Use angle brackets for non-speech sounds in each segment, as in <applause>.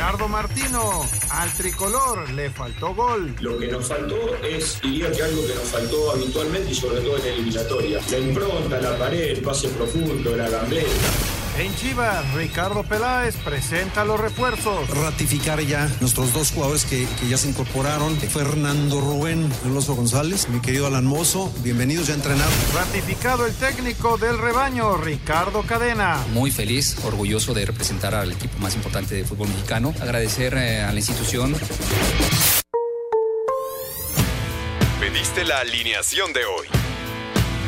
Gerardo Martino, al tricolor le faltó gol. Lo que nos faltó es, diría que algo que nos faltó habitualmente y sobre todo en eliminatoria. La impronta, la pared, el pase profundo, la gambeta. En Chivas, Ricardo Peláez presenta los refuerzos. Ratificar ya nuestros dos jugadores que, que ya se incorporaron. Fernando Rubén Alonso González, mi querido Alan Mozo, bienvenidos ya a entrenar. Ratificado el técnico del rebaño, Ricardo Cadena. Muy feliz, orgulloso de representar al equipo más importante de fútbol mexicano. Agradecer eh, a la institución. Pediste la alineación de hoy.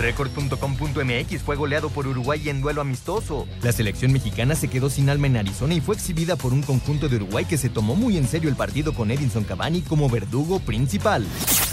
Record.com.mx fue goleado por Uruguay en duelo amistoso. La selección mexicana se quedó sin alma en Arizona y fue exhibida por un conjunto de Uruguay que se tomó muy en serio el partido con Edinson Cavani como verdugo principal.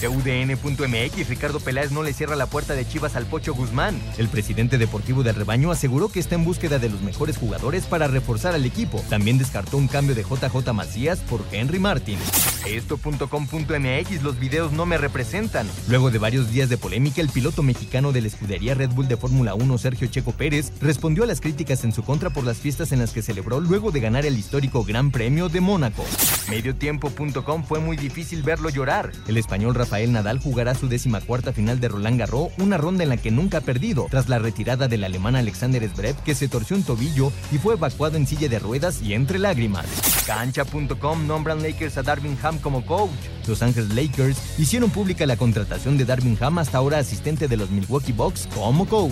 UDN.mx Ricardo Peláez no le cierra la puerta de Chivas al Pocho Guzmán. El presidente deportivo del rebaño aseguró que está en búsqueda de los mejores jugadores para reforzar al equipo. También descartó un cambio de JJ Macías por Henry Martin. Esto.com.mx Los videos no me representan. Luego de varios días de polémica, el piloto mexicano de la escudería Red Bull de Fórmula 1, Sergio Checo Pérez, respondió a las críticas en su contra por las fiestas en las que celebró luego de ganar el histórico Gran Premio de Mónaco. Mediotiempo.com fue muy difícil verlo llorar. El español Rafael Nadal jugará su décima cuarta final de Roland Garros, una ronda en la que nunca ha perdido, tras la retirada del alemán Alexander Zverev, que se torció un tobillo y fue evacuado en silla de ruedas y entre lágrimas. Cancha.com nombran Lakers a Darvin Ham como coach. Los Ángeles Lakers hicieron pública la contratación de Darvin Ham, hasta ahora asistente de los Milwaukee Bucks, como coach.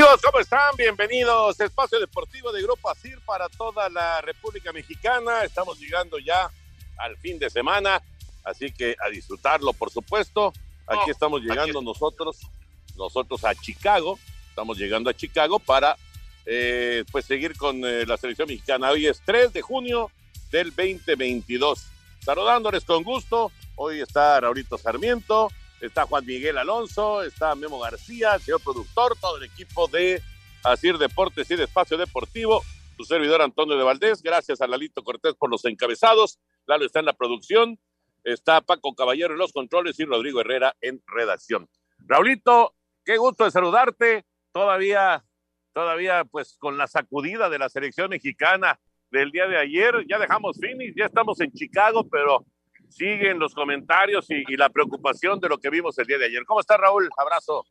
Amigos, ¿cómo están? Bienvenidos. Espacio Deportivo de Grupo ASIR para toda la República Mexicana. Estamos llegando ya al fin de semana, así que a disfrutarlo, por supuesto. Aquí estamos llegando nosotros, nosotros a Chicago. Estamos llegando a Chicago para eh, pues seguir con eh, la selección mexicana. Hoy es 3 de junio del 2022. Saludándoles con gusto. Hoy está Raulito Sarmiento, está Juan Miguel Alonso, está Memo García, el señor productor, todo el equipo de Asir Deportes y de Espacio Deportivo, su servidor Antonio de Valdés, gracias a Lalito Cortés por los encabezados, Lalo está en la producción, está Paco Caballero en los controles y Rodrigo Herrera en redacción. Raulito, qué gusto de saludarte, todavía, todavía pues con la sacudida de la selección mexicana del día de ayer, ya dejamos Phoenix, ya estamos en Chicago, pero siguen los comentarios y, la preocupación de lo que vimos el día de ayer. ¿Cómo está Raúl? Abrazo.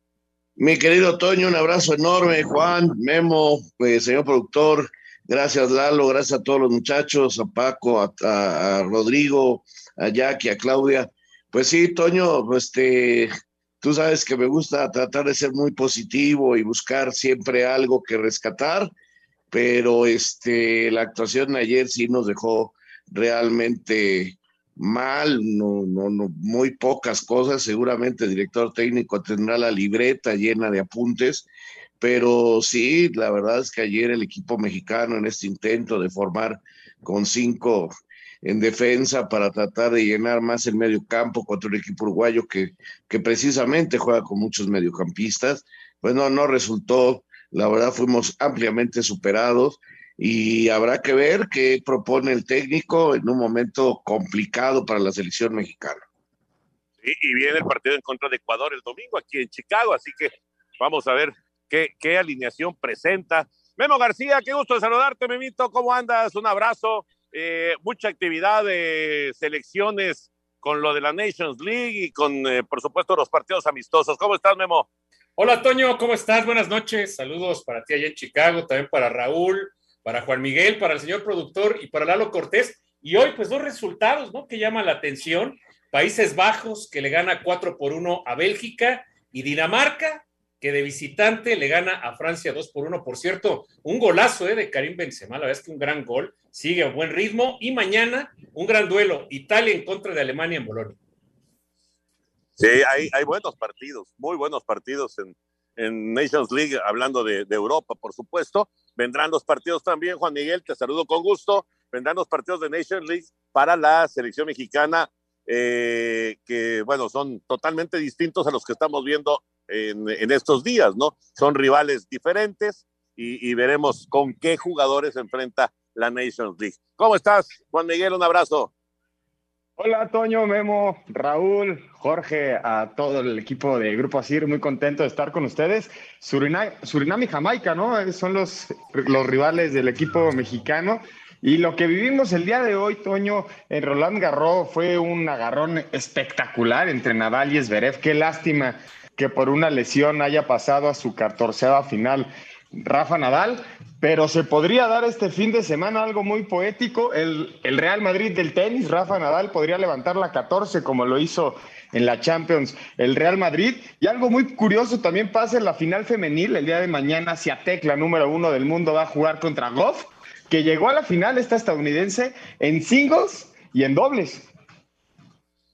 Mi querido Toño, un abrazo enorme, Juan, Memo, pues, señor productor, gracias Lalo, gracias a todos los muchachos, a Paco, a, a, a Rodrigo, a Jackie, a Claudia. Pues sí, Toño, este, tú sabes que me gusta tratar de ser muy positivo y buscar siempre algo que rescatar, pero este, la actuación de ayer sí nos dejó realmente mal, no, no, no, muy pocas cosas. Seguramente el director técnico tendrá la libreta llena de apuntes, pero sí, la verdad es que ayer el equipo mexicano en este intento de formar con cinco en defensa para tratar de llenar más el medio campo contra un equipo uruguayo que, que precisamente juega con muchos mediocampistas, pues no, no resultó la verdad fuimos ampliamente superados y habrá que ver qué propone el técnico en un momento complicado para la selección mexicana. y viene el partido en contra de Ecuador el domingo aquí en Chicago, así que vamos a ver qué, qué alineación presenta. Memo García, qué gusto de saludarte, Memito, ¿cómo andas? Un abrazo, eh, mucha actividad de selecciones con lo de la Nations League y con, eh, por supuesto, los partidos amistosos. ¿Cómo estás, Memo? Hola, Toño, ¿cómo estás? Buenas noches. Saludos para ti allá en Chicago, también para Raúl, para Juan Miguel, para el señor productor y para Lalo Cortés. Y hoy, pues, dos resultados, ¿no? Que llaman la atención. Países Bajos, que le gana 4 por 1 a Bélgica, y Dinamarca, que de visitante le gana a Francia 2 por 1. Por cierto, un golazo ¿eh? de Karim Benzema, la verdad es que un gran gol, sigue a buen ritmo. Y mañana, un gran duelo, Italia en contra de Alemania en Bolonia. Sí, hay, hay buenos partidos, muy buenos partidos en, en Nations League, hablando de, Europa, por supuesto. Vendrán los partidos también, Juan Miguel, te saludo con gusto. Vendrán los partidos de Nations League para la selección mexicana, eh, que, bueno, son totalmente distintos a los que estamos viendo en, en estos días, ¿no? Son rivales diferentes y, y, veremos con qué jugadores se enfrenta la Nations League. ¿Cómo estás, Juan Miguel? Un abrazo. Hola, Toño, Memo, Raúl, Jorge, a todo el equipo de Grupo Asir, muy contento de estar con ustedes. Surinam, Surinam y Jamaica, ¿no? Son los, los rivales del equipo mexicano. Y lo que vivimos el día de hoy, Toño, en Roland Garros fue un agarrón espectacular entre Nadal y Zverev. Qué lástima que por una lesión haya pasado a su catorceava final Rafa Nadal, pero se podría dar este fin de semana algo muy poético. El, el, Real Madrid del tenis, Rafa Nadal, podría levantar la 14 como lo hizo en la Champions el Real Madrid. Y algo muy curioso también pasa en la final femenil. El día de mañana, Ciatec, la número uno del mundo, va a jugar contra Goff, que llegó a la final esta estadounidense en singles y en dobles.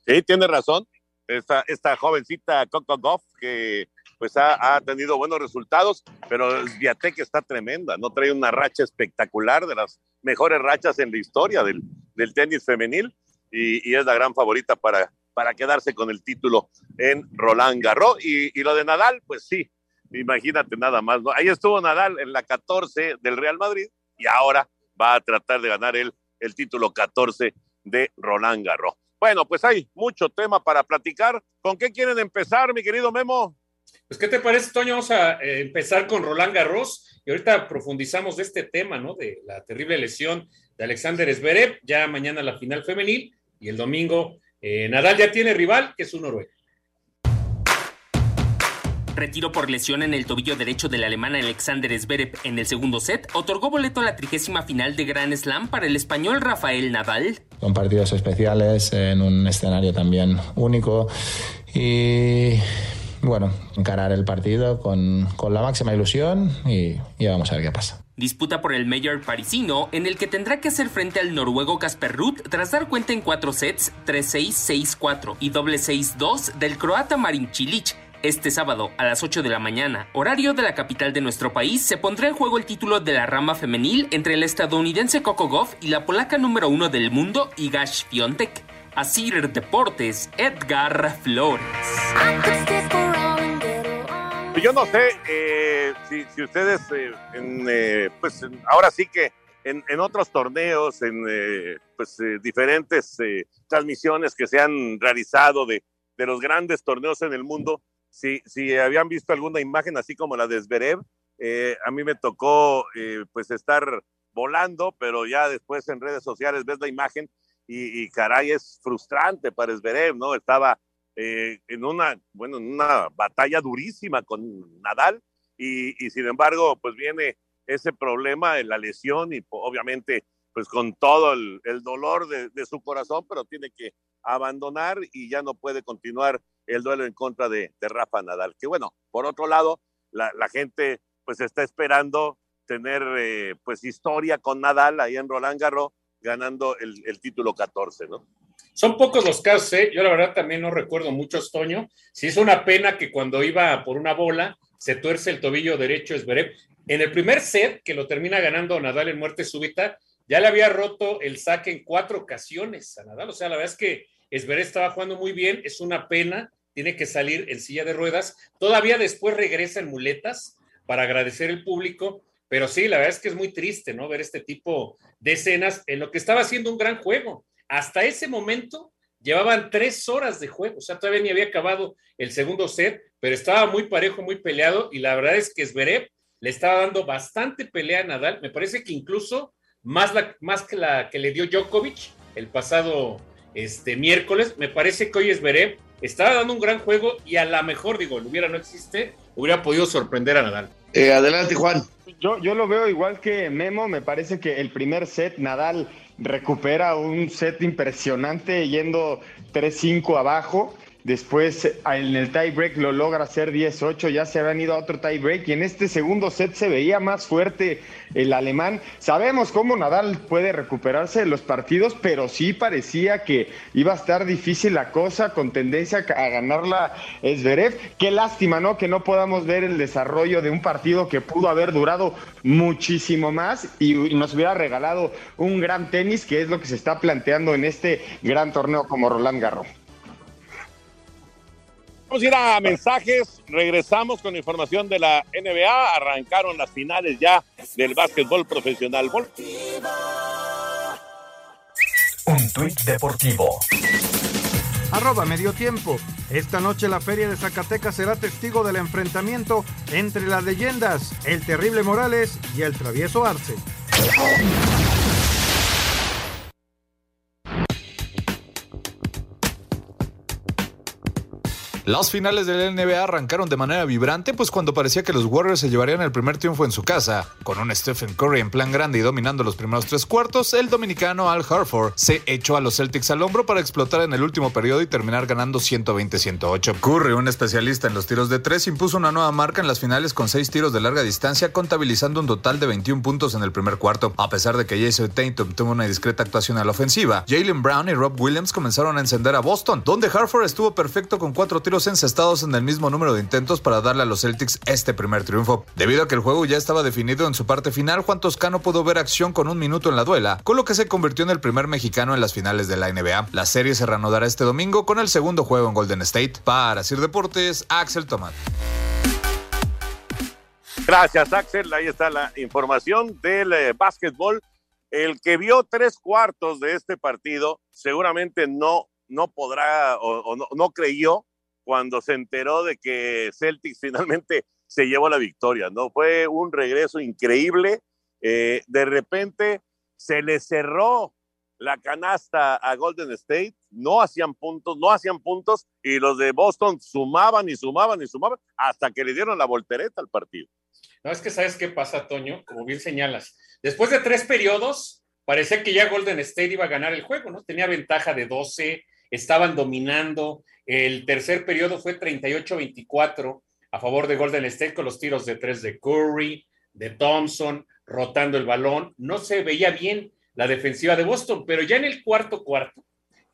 Sí, tiene razón. Esta jovencita Coco Goff que pues ha, ha, tenido buenos resultados, pero Viatec está tremenda, ¿no? Trae una racha espectacular, de las mejores rachas en la historia del, del tenis femenil y, es la gran favorita para, para quedarse con el título en Roland Garros. Y, y, lo de Nadal, pues sí, imagínate nada más, ¿no? Ahí estuvo Nadal en la 14 del Real Madrid y ahora va a tratar de ganar el, el título 14 de Roland Garros. Bueno, pues hay mucho tema para platicar. ¿Con qué quieren empezar, mi querido Memo? Pues, ¿qué te parece, Toño? Vamos a eh, empezar con Roland Garros y ahorita profundizamos de este tema, ¿no? De la terrible lesión de Alexander Zverev, ya mañana la final femenil y el domingo eh, Nadal ya tiene rival, que es un Noruega. Retiro por lesión en el tobillo derecho del alemán Alexander Zverev en el segundo set otorgó boleto a la trigésima final de Grand Slam para el español Rafael Nadal. Son partidos especiales en un escenario también único y bueno, encarar el partido con, con la máxima ilusión y, y, vamos a ver qué pasa. Disputa por el Mayor parisino, en el que tendrá que hacer frente al noruego Casper Ruud tras dar cuenta en cuatro sets, 3-6, 6-4 y doble 6-2 del croata Marin Cilic. Este sábado, a las 8 de la mañana, horario de la capital de nuestro país, se pondrá en juego el título de la rama femenil entre el estadounidense Coco Goff y la polaca número uno del mundo, Igash Fiontek. Asir Deportes, Edgar Flores. Yo no sé eh, si, si, ustedes, eh, en, eh, pues ahora sí que en, en otros torneos, en eh, pues, diferentes transmisiones que se han realizado de, de, los grandes torneos en el mundo, si, si habían visto alguna imagen así como la de Zverev, a mí me tocó pues estar volando, pero ya después en redes sociales ves la imagen y, y caray, es frustrante para Zverev, ¿no? Estaba eh, en una, bueno, en una batalla durísima con Nadal y, y, sin embargo, pues viene ese problema de la lesión y obviamente, pues con todo el, el dolor de, de, su corazón, pero tiene que abandonar y ya no puede continuar el duelo en contra de, de Rafa Nadal. Que bueno, por otro lado, la, la gente pues está esperando tener eh, pues historia con Nadal ahí en Roland Garros ganando el, el título 14, ¿no? Son pocos los casos, ¿eh? Yo la verdad también no recuerdo mucho, Toño. Sí es una pena que cuando iba por una bola se tuerce el tobillo derecho Zverev. En el primer set, que lo termina ganando Nadal en muerte súbita, ya le había roto el saque en cuatro ocasiones a Nadal. O sea, la verdad es que Zverev estaba jugando muy bien, es una pena, tiene que salir en silla de ruedas. Todavía después regresa en muletas para agradecer el público, pero sí, la verdad es que es muy triste, ¿no? Ver este tipo de escenas en lo que estaba haciendo un gran juego. Hasta ese momento llevaban tres horas de juego, o sea, todavía ni había acabado el segundo set, pero estaba muy parejo, muy peleado, y la verdad es que Zverev le estaba dando bastante pelea a Nadal, me parece que incluso más, la, más que la que le dio Djokovic el pasado este, miércoles, me parece que hoy Zverev estaba dando un gran juego y a lo mejor, digo, el hubiera no existe, hubiera podido sorprender a Nadal. Eh, adelante, Juan. Yo, yo lo veo igual que Memo, me parece que el primer set Nadal recupera un set impresionante yendo 3-5 abajo Después en el tiebreak lo logra hacer 10-8, ya se habían ido a otro tiebreak y en este segundo set se veía más fuerte el alemán. Sabemos cómo Nadal puede recuperarse de los partidos, pero sí parecía que iba a estar difícil la cosa con tendencia a ganarla Zverev. Qué lástima, ¿no? Que no podamos ver el desarrollo de un partido que pudo haber durado muchísimo más y nos hubiera regalado un gran tenis, que es lo que se está planteando en este gran torneo como Roland Garros. Vamos a ir a mensajes, regresamos con información de la NBA, arrancaron las finales ya del básquetbol profesional. Un tuit deportivo. Arroba medio tiempo. Esta noche la Feria de Zacatecas será testigo del enfrentamiento entre las leyendas, el terrible Morales y el travieso Arce. Las finales de la NBA arrancaron de manera vibrante, pues cuando parecía que los Warriors se llevarían el primer triunfo en su casa, con un Stephen Curry en plan grande y dominando los primeros tres cuartos, el dominicano Al Harford se echó a los Celtics al hombro para explotar en el último periodo y terminar ganando 120-108. Curry, un especialista en los tiros de tres, impuso una nueva marca en las finales con seis tiros de larga distancia, contabilizando un total de 21 puntos en el primer cuarto. A pesar de que Jason Tatum tuvo una discreta actuación a la ofensiva, Jalen Brown y Rob Williams comenzaron a encender a Boston, donde Harford estuvo perfecto con cuatro tiros encestados en el mismo número de intentos para darle a los Celtics este primer triunfo. Debido a que el juego ya estaba definido en su parte final, Juan Toscano pudo ver acción con un minuto en la duela, con lo que se convirtió en el primer mexicano en las finales de la NBA. La serie se reanudará este domingo con el segundo juego en Golden State. Para Sir Deportes, Axel Tomat. Gracias, Axel. Ahí está la información del eh, básquetbol. El que vio tres cuartos de este partido seguramente no, no podrá o, no, creyó cuando se enteró de que Celtics <laughs> finalmente se llevó la victoria, ¿no? Fue un regreso increíble. Eh, de repente se le cerró la canasta a Golden State, no hacían puntos, no hacían puntos, y los de Boston sumaban y sumaban y sumaban hasta que le dieron la voltereta al partido. No, es que sabes qué pasa, Toño, como bien señalas. Después de tres periodos, parecía que ya Golden State iba a ganar el juego, ¿no? Tenía ventaja de 12, estaban dominando. El tercer periodo fue 38-24 a favor de Golden State con los tiros de tres de Curry, de Thompson, rotando el balón. No se veía bien la defensiva de Boston, pero ya en el cuarto cuarto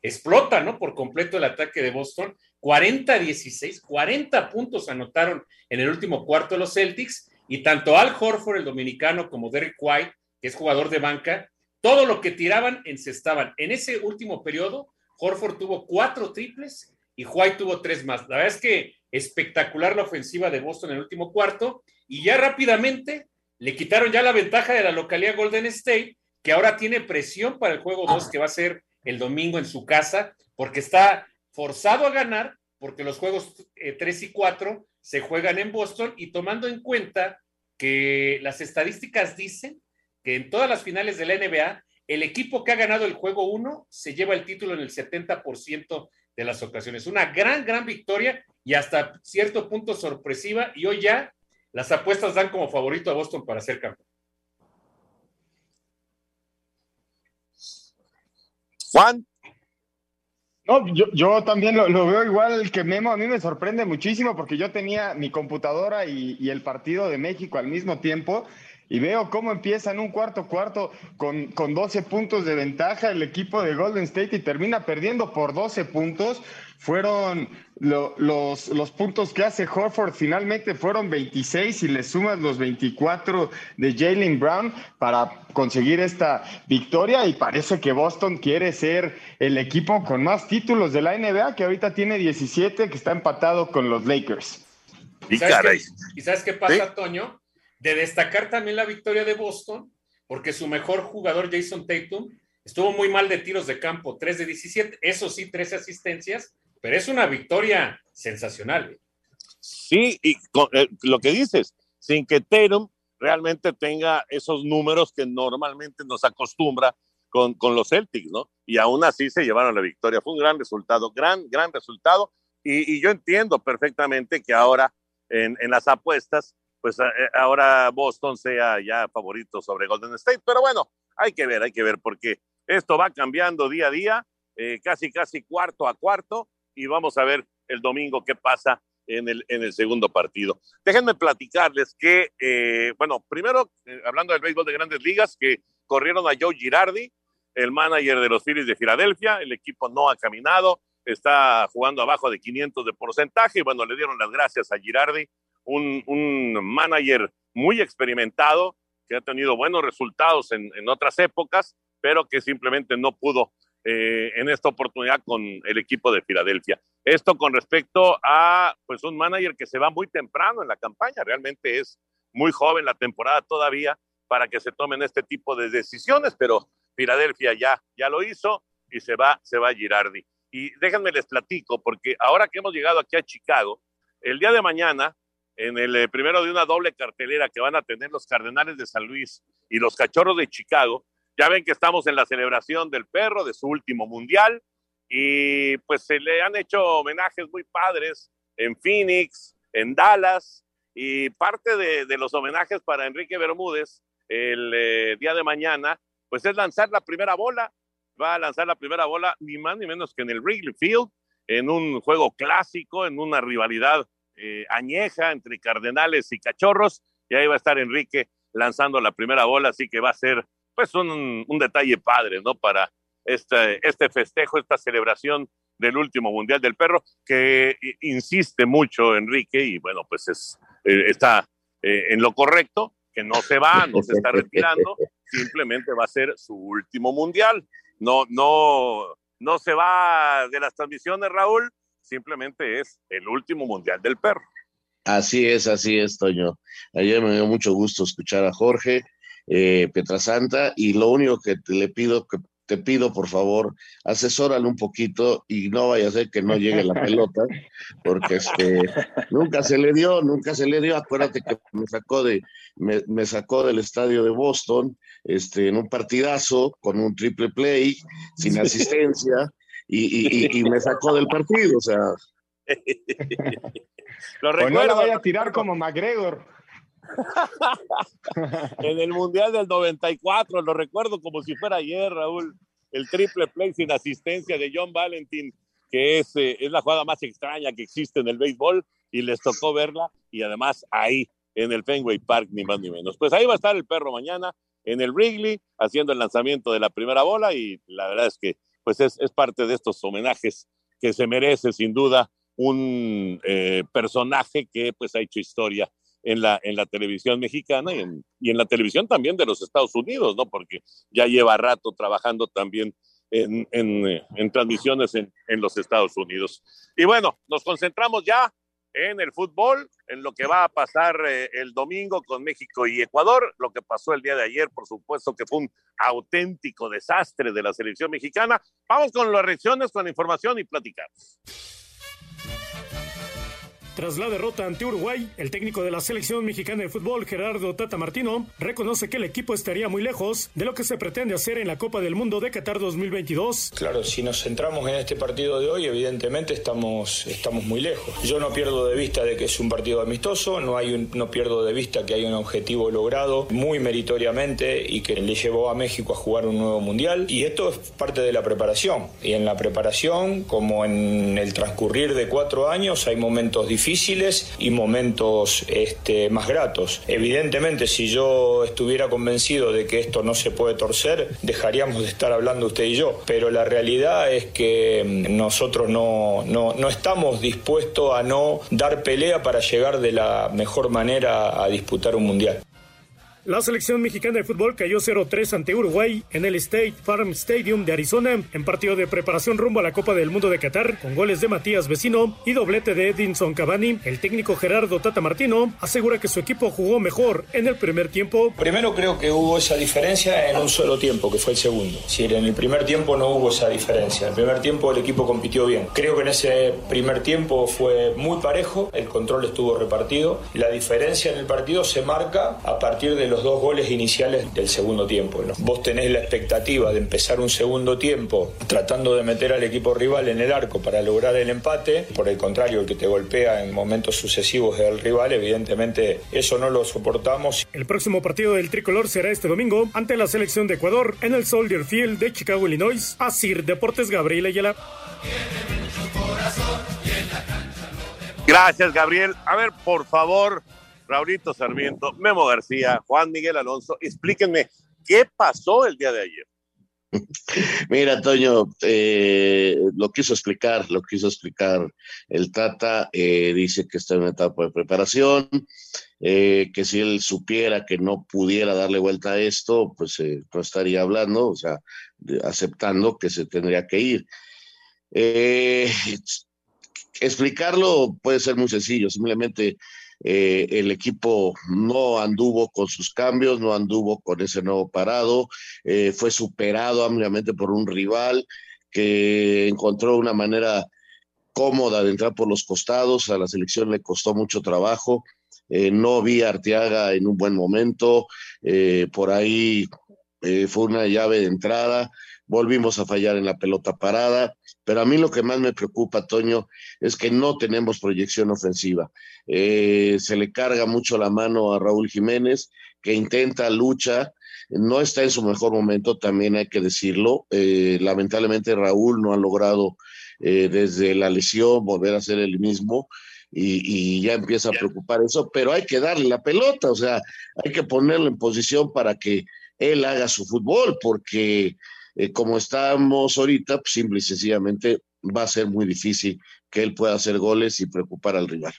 explota, ¿no? Por completo el ataque de Boston. 40-16, 40 puntos anotaron en el último cuarto los Celtics y tanto Al Horford, el dominicano, como Derek White, que es jugador de banca, todo lo que tiraban encestaban. En ese último periodo, Horford tuvo cuatro triples y White tuvo tres más. La verdad es que espectacular la ofensiva de Boston en el último cuarto y ya rápidamente le quitaron ya la ventaja de la localidad Golden State, que ahora tiene presión para el juego 2 que va a ser el domingo en su casa, porque está forzado a ganar, porque los juegos 3 eh, y 4 se juegan en Boston y tomando en cuenta que las estadísticas dicen que en todas las finales de la NBA, el equipo que ha ganado el juego 1 se lleva el título en el 70% de las ocasiones. Una gran, gran victoria y hasta cierto punto sorpresiva. Y hoy ya las apuestas dan como favorito a Boston para ser campeón. Juan. No, yo, yo también lo, lo, veo igual que Memo. A mí me sorprende muchísimo porque yo tenía mi computadora y, y el partido de México al mismo tiempo y veo cómo empieza en un cuarto cuarto con, con 12 puntos de ventaja el equipo de Golden State y termina perdiendo por 12 puntos. Fueron los, los puntos que hace Horford finalmente fueron 26 y le sumas los 24 de Jalen Brown para conseguir esta victoria y parece que Boston quiere ser el equipo con más títulos de la NBA que ahorita tiene 17 que está empatado con los Lakers. ¿Y, sabes, qué, ¿y sabes qué pasa, Toño? De destacar también la victoria de Boston, porque su mejor jugador, Jason Tatum, estuvo muy mal de tiros de campo, 3 de 17, eso sí, 13 asistencias, pero es una victoria sensacional. Sí, y eh, lo que dices, sin que Tatum realmente tenga esos números que normalmente nos acostumbra con, con, los Celtics, ¿no? Y aún así se llevaron la victoria. Fue un gran resultado, gran, gran resultado. Y, yo entiendo perfectamente que ahora en las apuestas pues eh, eh, ahora Boston sea ya favorito sobre Golden State. Pero bueno, hay que ver, hay que ver, porque esto va cambiando día a día, eh, casi, casi cuarto a cuarto, y vamos a ver el domingo qué pasa en el, en el segundo partido. Déjenme platicarles que, bueno, primero, hablando del béisbol de grandes ligas, que corrieron a Joe Girardi, el manager de los Phillies de Filadelfia, el equipo no ha caminado, está jugando abajo de 500 de porcentaje, y bueno, le dieron las gracias a Girardi un, un manager muy experimentado, que ha tenido buenos resultados en, en otras épocas, pero que simplemente no pudo eh, en esta oportunidad con el equipo de Filadelfia. Esto con respecto a pues un manager que se va muy temprano en la campaña, realmente es muy joven la temporada todavía para que se tomen este tipo de decisiones, pero Filadelfia ya, ya lo hizo y se va, se va Girardi. Y déjenme les platico, porque ahora que hemos llegado aquí a Chicago, el día de mañana en el eh, primero de una doble cartelera que van a tener los Cardenales de San Luis y los Cachorros de Chicago. Ya ven que estamos en la celebración del perro, de su último mundial, y pues se le han hecho homenajes muy padres en Phoenix, en Dallas, y parte de, los homenajes para Enrique Bermúdez el eh, día de mañana, pues es lanzar la primera bola. Va a lanzar la primera bola ni más ni menos que en el Wrigley Field, en un juego clásico, en una rivalidad eh, añeja entre Cardenales y Cachorros, y ahí va a estar Enrique lanzando la primera bola, así que va a ser pues un, un detalle padre, ¿no? Para este, este festejo, esta celebración del último Mundial del Perro, que insiste mucho Enrique y bueno, pues es, eh, está eh, en lo correcto, que no se va, no se está <laughs> retirando, <laughs> simplemente va a ser su último Mundial. No, no, no se va de las transmisiones, Raúl, simplemente es el último mundial del perro. Así es, así es, Toño. Ayer me dio mucho gusto escuchar a Jorge eh, Petrasanta y lo único que te, le pido que te pido por favor, asesórale un poquito y no vaya a ser que no llegue la pelota, porque este nunca se le dio, nunca se le dio. Acuérdate que me sacó de, me sacó del estadio de Boston, este, en un partidazo con un triple play, sin asistencia, y, y, y, me sacó del partido, o sea. <laughs> Lo recuerdo. no vaya a tirar como McGregor. <laughs> en el Mundial del 94, lo recuerdo como si fuera ayer, Raúl, el triple play sin asistencia de John Valentin, que es, eh, es la jugada más extraña que existe en el béisbol, y les tocó verla, y además ahí, en el Fenway Park, ni más ni menos. Pues ahí va a estar el perro mañana en el Wrigley, haciendo el lanzamiento de la primera bola, y la verdad es que pues es, es parte de estos homenajes que se merece sin duda un eh, personaje que pues ha hecho historia en la, en la televisión mexicana y en, y en, la televisión también de los Estados Unidos, ¿no? Porque ya lleva rato trabajando también en, en, en transmisiones en los Estados Unidos. Y bueno, nos concentramos ya en el fútbol, en lo que va a pasar eh, el domingo con México y Ecuador, lo que pasó el día de ayer, por supuesto que fue un auténtico desastre de la selección mexicana. Vamos con las reacciones, con la información y platicamos. Tras la derrota ante Uruguay, el técnico de la selección mexicana de fútbol, Gerardo Tata Martino, reconoce que el equipo estaría muy lejos de lo que se pretende hacer en la Copa del Mundo de Qatar 2022. Claro, si nos centramos en este partido de hoy, evidentemente estamos, estamos muy lejos. Yo no pierdo de vista de que es un partido amistoso, no, hay no pierdo de vista que hay un objetivo logrado muy meritoriamente y que le llevó a México a jugar un nuevo mundial. Y esto es parte de la preparación. Y en la preparación, como en el transcurrir de cuatro años, hay momentos difíciles difíciles y momentos este, más gratos. Evidentemente, si yo estuviera convencido de que esto no se puede torcer, dejaríamos de estar hablando usted y yo. Pero la realidad es que mm, nosotros no, no, no estamos dispuestos a no dar pelea para llegar de la mejor manera a disputar un mundial. La selección mexicana de fútbol cayó 0-3 ante Uruguay en el State Farm Stadium de Arizona en partido de preparación rumbo a la Copa del Mundo de Qatar con goles de Matías Vecino y doblete de Edinson Cavani. El técnico Gerardo Tata Martino asegura que su equipo jugó mejor en el primer tiempo. Primero creo que hubo esa diferencia en un solo tiempo, que fue el segundo. Si en el primer tiempo no hubo esa diferencia. En el primer tiempo el equipo compitió bien. Creo que en ese primer tiempo fue muy parejo, el control estuvo repartido. La diferencia en el partido se marca a partir de los dos goles iniciales del segundo tiempo. Vos tenés la expectativa de empezar un segundo tiempo tratando de meter al equipo rival en el arco para lograr el empate. Por el contrario, el que te golpea en momentos sucesivos es el rival. Evidentemente, eso no lo soportamos. El próximo partido del tricolor será este domingo ante la selección de Ecuador en el Soldier Field de Chicago, Illinois. Asir Deportes Gabriel Ayala. Gracias, Gabriel. A ver, por favor, Raulito Sarmiento, Memo García, Juan Miguel Alonso, explíquenme qué pasó el día de ayer. <laughs> Mira, Toño, eh, lo quiso explicar, lo quiso explicar el Tata, eh, dice que está en una etapa de preparación, eh, que si él supiera que no pudiera darle vuelta a esto, pues no estaría hablando, o sea, aceptando que se tendría que ir. explicarlo puede ser muy sencillo, simplemente eh, el equipo no anduvo con sus cambios, no anduvo con ese nuevo parado, eh, fue superado ampliamente por un rival que encontró una manera cómoda de entrar por los costados, a la selección le costó mucho trabajo, eh, no vi a Arteaga en un buen momento, por ahí fue una llave de entrada, volvimos a fallar en la pelota parada, pero a mí lo que más me preocupa, Toño, es que no tenemos proyección ofensiva. Eh, se le carga mucho la mano a Raúl Jiménez, que intenta, lucha, no está en su mejor momento, también hay que decirlo. Eh, lamentablemente Raúl no ha logrado eh, desde la lesión volver a ser el mismo. Y, y, ya empieza a preocupar eso, pero hay que darle la pelota, o sea, hay que ponerlo en posición para que él haga su fútbol, porque eh, como estamos ahorita, pues, simple y sencillamente va a ser muy difícil que él pueda hacer goles y preocupar al rival.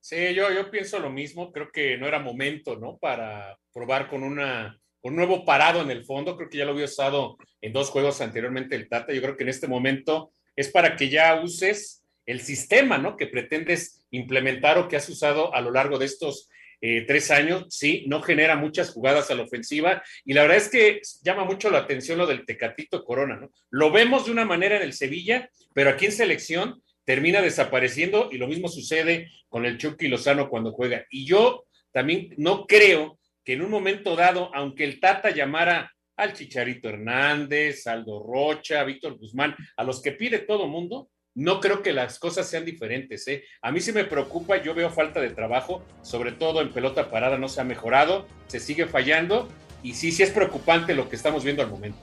Sí, yo, yo pienso lo mismo, creo que no era momento, ¿no? Para probar con una un nuevo parado en el fondo, creo que ya lo había usado en dos juegos anteriormente el Tata, yo creo que en este momento es para que ya uses el sistema, ¿no? Que pretendes implementar o que has usado a lo largo de estos eh, tres años, sí, no genera muchas jugadas a la ofensiva y la verdad es que llama mucho la atención lo del Tecatito Corona, ¿no? Lo vemos de una manera en el Sevilla, pero aquí en selección termina desapareciendo y lo mismo sucede con el Chucky Lozano cuando juega. Y yo también no creo que en un momento dado, aunque el Tata llamara al Chicharito Hernández, Aldo Rocha, Víctor Guzmán, a los que pide todo mundo, no creo que las cosas sean diferentes. ¿eh? A mí sí me preocupa, yo veo falta de trabajo, sobre todo en pelota parada no se ha mejorado, se sigue fallando y sí, sí es preocupante lo que estamos viendo al momento.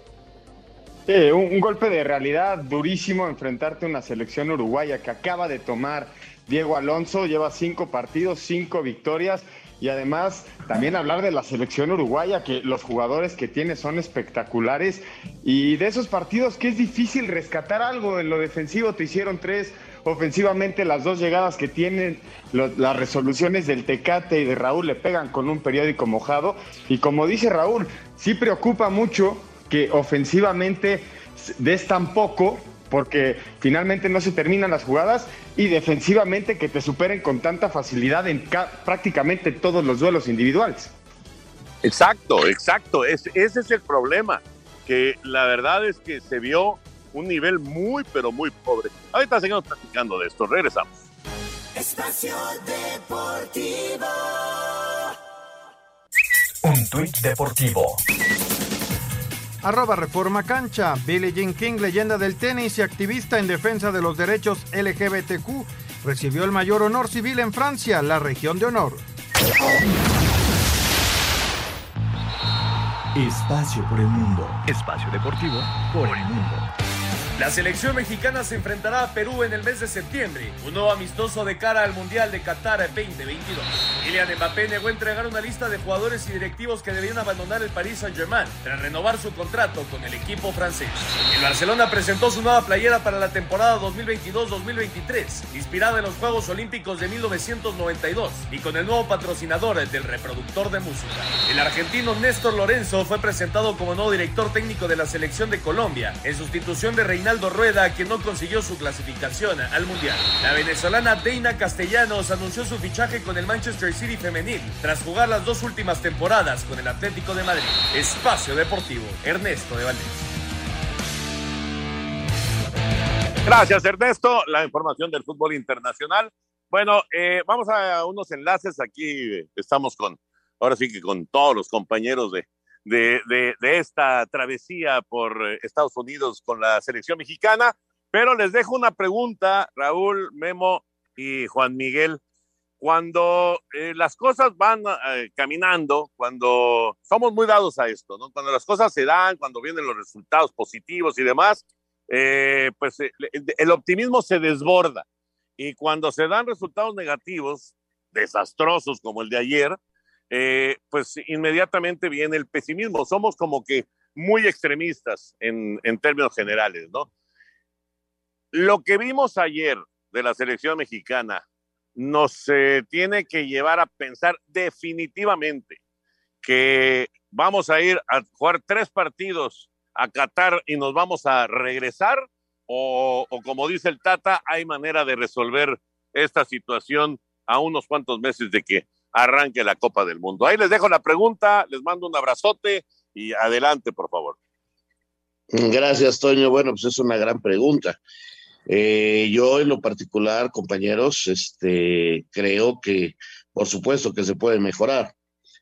un, golpe de realidad durísimo enfrentarte a una selección uruguaya que acaba de tomar Diego Alonso, lleva cinco partidos, cinco victorias y además también hablar de la selección uruguaya, que los jugadores que tiene son espectaculares. Y de esos partidos que es difícil rescatar algo en lo defensivo, te hicieron tres ofensivamente las dos llegadas que tienen las resoluciones del Tecate y de Raúl le pegan con un periódico mojado. Y como dice Raúl, sí preocupa mucho que ofensivamente des tan poco porque finalmente no se terminan las jugadas y defensivamente que te superen con tanta facilidad en prácticamente todos los duelos individuales. Exacto, exacto, ese es el problema, que la verdad es que se vio un nivel muy, pero muy pobre. Ahorita seguimos platicando de esto, regresamos. Espacio Deportivo. Un tuit deportivo arroba Reforma Cancha. Billie Jean King, leyenda del tenis y activista en defensa de los derechos LGBTQ, recibió el mayor honor civil en Francia, la región de honor. Espacio por el mundo. Espacio deportivo por el mundo. La selección mexicana se enfrentará a Perú en el mes de septiembre, un nuevo amistoso de cara al Mundial de Qatar 2022. Kylian Mbappé negó entregar una lista de jugadores y directivos que debían abandonar el Paris Saint-Germain tras renovar su contrato con el equipo francés. El Barcelona presentó su nueva playera para la temporada 2022-2023, inspirada en los Juegos Olímpicos de 1992 y con el nuevo patrocinador del reproductor de música. El argentino Néstor Lorenzo fue presentado como nuevo director técnico de la selección de Colombia, en sustitución de Reinaldo Rueda, que no consiguió su clasificación al Mundial. La venezolana Deina Castellanos anunció su fichaje con el Manchester City femenil tras jugar las dos últimas temporadas con el Atlético de Madrid. Espacio Deportivo, Ernesto de Valdés. Gracias, Ernesto. La información del fútbol internacional. Bueno, eh, vamos a unos enlaces. Aquí estamos con, ahora sí que con todos los compañeros de, de, esta travesía por Estados Unidos con la selección mexicana. Pero les dejo una pregunta, Raúl, Memo y Juan Miguel cuando eh, las cosas van eh, caminando, cuando somos muy dados a esto, ¿no? Cuando las cosas se dan, cuando vienen los resultados positivos y demás, eh, pues el optimismo se desborda. Y cuando se dan resultados negativos, desastrosos como el de ayer, pues inmediatamente viene el pesimismo. Somos como que muy extremistas en, en términos generales, ¿no? Lo que vimos ayer de la selección mexicana nos eh, tiene que llevar a pensar definitivamente que vamos a ir a jugar tres partidos a Qatar y nos vamos a regresar o, o, como dice el Tata, hay manera de resolver esta situación a unos cuantos meses de que arranque la Copa del Mundo. Ahí les dejo la pregunta, les mando un abrazote y adelante, por favor. Gracias, Toño. Bueno, pues es una gran pregunta. Eh, yo en lo particular, compañeros, este, creo que por supuesto que se puede mejorar,